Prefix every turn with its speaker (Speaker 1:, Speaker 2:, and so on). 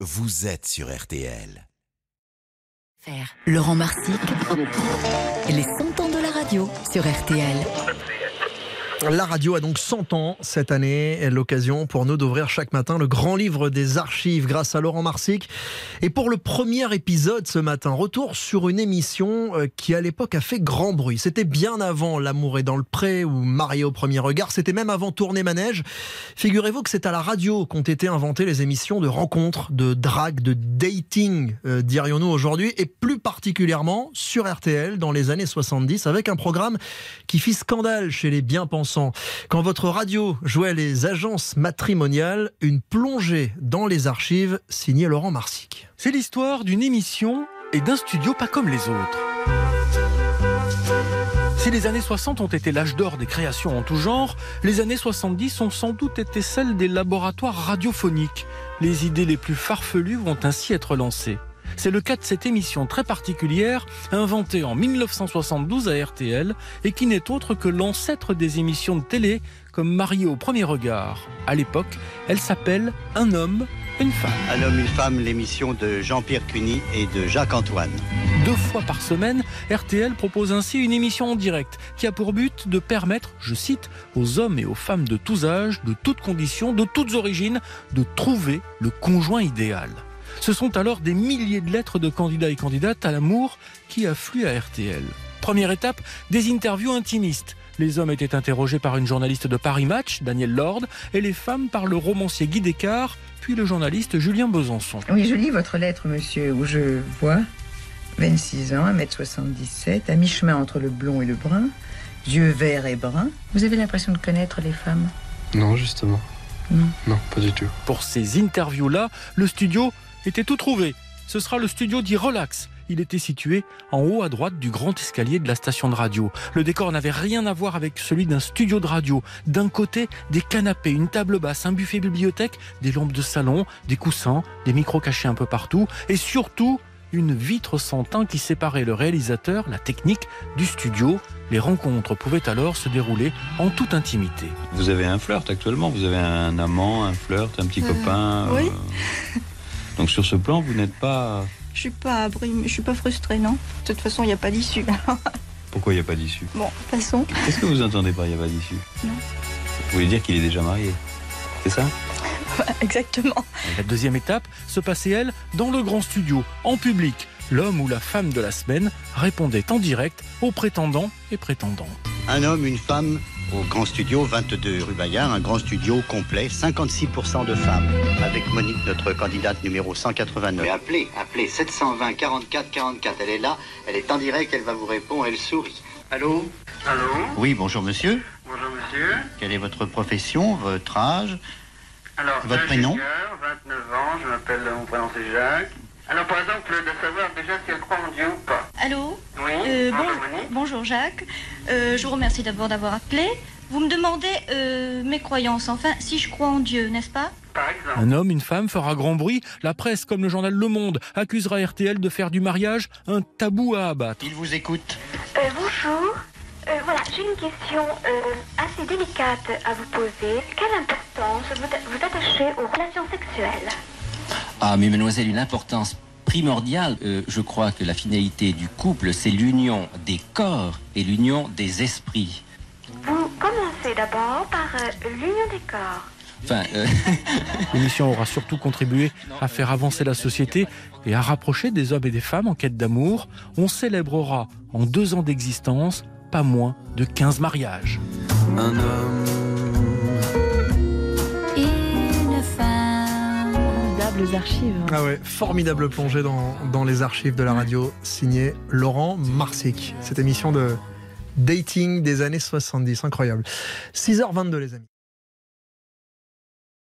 Speaker 1: vous êtes sur RTL.
Speaker 2: Laurent Marsic, les 100 ans de la radio sur RTL.
Speaker 3: La radio a donc 100 ans cette année, l'occasion pour nous d'ouvrir chaque matin le grand livre des archives grâce à Laurent Marsic. Et pour le premier épisode ce matin, retour sur une émission euh, qui à l'époque a fait grand bruit. C'était bien avant L'amour est dans le pré ou Marié au premier regard, c'était même avant Tourner Manège. Figurez-vous que c'est à la radio qu'ont été inventées les émissions de rencontres, de drague, de dating, euh, dirions-nous aujourd'hui, et plus particulièrement sur RTL dans les années 70 avec un programme qui fit scandale chez les bien-pensants quand votre radio jouait les agences matrimoniales, une plongée dans les archives signée Laurent Marsic.
Speaker 4: C'est l'histoire d'une émission et d'un studio pas comme les autres. Si les années 60 ont été l'âge d'or des créations en tout genre, les années 70 ont sans doute été celles des laboratoires radiophoniques. Les idées les plus farfelues vont ainsi être lancées. C'est le cas de cette émission très particulière, inventée en 1972 à RTL et qui n'est autre que l'ancêtre des émissions de télé comme Marié au premier regard. À l'époque, elle s'appelle Un homme, une femme.
Speaker 5: Un homme, une femme, l'émission de Jean-Pierre Cuny et de Jacques Antoine.
Speaker 4: Deux fois par semaine, RTL propose ainsi une émission en direct qui a pour but de permettre, je cite, aux hommes et aux femmes de tous âges, de toutes conditions, de toutes origines, de trouver le conjoint idéal. Ce sont alors des milliers de lettres de candidats et candidates à l'amour qui affluent à RTL. Première étape, des interviews intimistes. Les hommes étaient interrogés par une journaliste de Paris Match, Daniel Lord, et les femmes par le romancier Guy Descartes, puis le journaliste Julien Besançon.
Speaker 6: Oui, je lis votre lettre, monsieur, où je vois 26 ans, 1m77, à mi-chemin entre le blond et le brun, yeux verts et bruns. Vous avez l'impression de connaître les femmes?
Speaker 7: Non, justement.
Speaker 6: Non.
Speaker 7: Non, pas du tout.
Speaker 4: Pour ces interviews-là, le studio était tout trouvé. Ce sera le studio dit Relax. Il était situé en haut à droite du grand escalier de la station de radio. Le décor n'avait rien à voir avec celui d'un studio de radio. D'un côté, des canapés, une table basse, un buffet bibliothèque, des lampes de salon, des coussins, des micros cachés un peu partout et surtout une vitre sans teint qui séparait le réalisateur, la technique, du studio. Les rencontres pouvaient alors se dérouler en toute intimité.
Speaker 7: Vous avez un flirt actuellement? Vous avez un amant, un flirt, un petit copain
Speaker 8: oui.
Speaker 7: euh, Donc sur ce plan, vous n'êtes pas...
Speaker 8: Je suis pas abrimée, je suis pas frustrée, non. De toute façon, il n'y a pas d'issue.
Speaker 7: Pourquoi il n'y a pas d'issue?
Speaker 8: Bon, passons.
Speaker 7: Qu'est-ce que vous entendez par il n'y a pas d'issue?
Speaker 8: Non.
Speaker 7: Vous voulez dire qu'il est déjà marié? C'est ça?
Speaker 8: Exactement.
Speaker 4: La deuxième étape se passait, elle, dans le grand studio, en public. L'homme ou la femme de la semaine répondait en direct aux prétendants et prétendantes.
Speaker 5: Un homme, une femme, au grand studio, 22 rue Bayard, un grand studio complet, 56% de femmes. Avec Monique, notre candidate numéro 189. Mais appelez, appelez, 720 44 44, elle est là, elle est en direct, elle va vous répondre, elle sourit. Allô?
Speaker 9: Allô?
Speaker 5: Oui, bonjour monsieur.
Speaker 9: Bonjour monsieur.
Speaker 5: Quelle est votre profession, votre âge?
Speaker 9: Alors,
Speaker 5: Votre prénom?
Speaker 9: Ingénieur, 29 ans, je m'appelle, mon prénom c'est Jacques. Alors par exemple, de savoir déjà si elle croit en Dieu ou pas.
Speaker 8: Allô
Speaker 9: Oui,
Speaker 8: Euh, bon-
Speaker 9: bonjour
Speaker 8: Jacques. Euh, je vous remercie d'abord d'avoir appelé. Vous me demandez euh, mes croyances, enfin, si je crois en Dieu, n'est-ce pas
Speaker 9: Par exemple.
Speaker 4: Un homme, une femme fera grand bruit. La presse, comme le journal Le Monde, accusera RTL de faire du mariage un tabou à abattre.
Speaker 5: Il vous écoute.
Speaker 10: Euh, bonjour. Euh, voilà, j'ai une question euh, assez délicate à vous poser. Quelle importance vous, vous attachez aux relations sexuelles?
Speaker 11: Ah, mais mademoiselle, une importance primordiale. Euh, je crois que la finalité du couple, c'est l'union des corps et l'union des esprits.
Speaker 10: Vous commencez d'abord par euh, l'union des corps.
Speaker 11: Enfin, euh,
Speaker 4: L'émission aura surtout contribué à faire avancer la société et à rapprocher des hommes et des femmes en quête d'amour. On célébrera en deux ans d'existence pas moins de 15 mariages.
Speaker 7: Un homme...
Speaker 12: archives.
Speaker 3: Ah ouais, formidable plongée dans, dans les archives de la radio, signé Laurent Marsic. Cette émission de dating des années 70, incroyable. 6h22 les amis.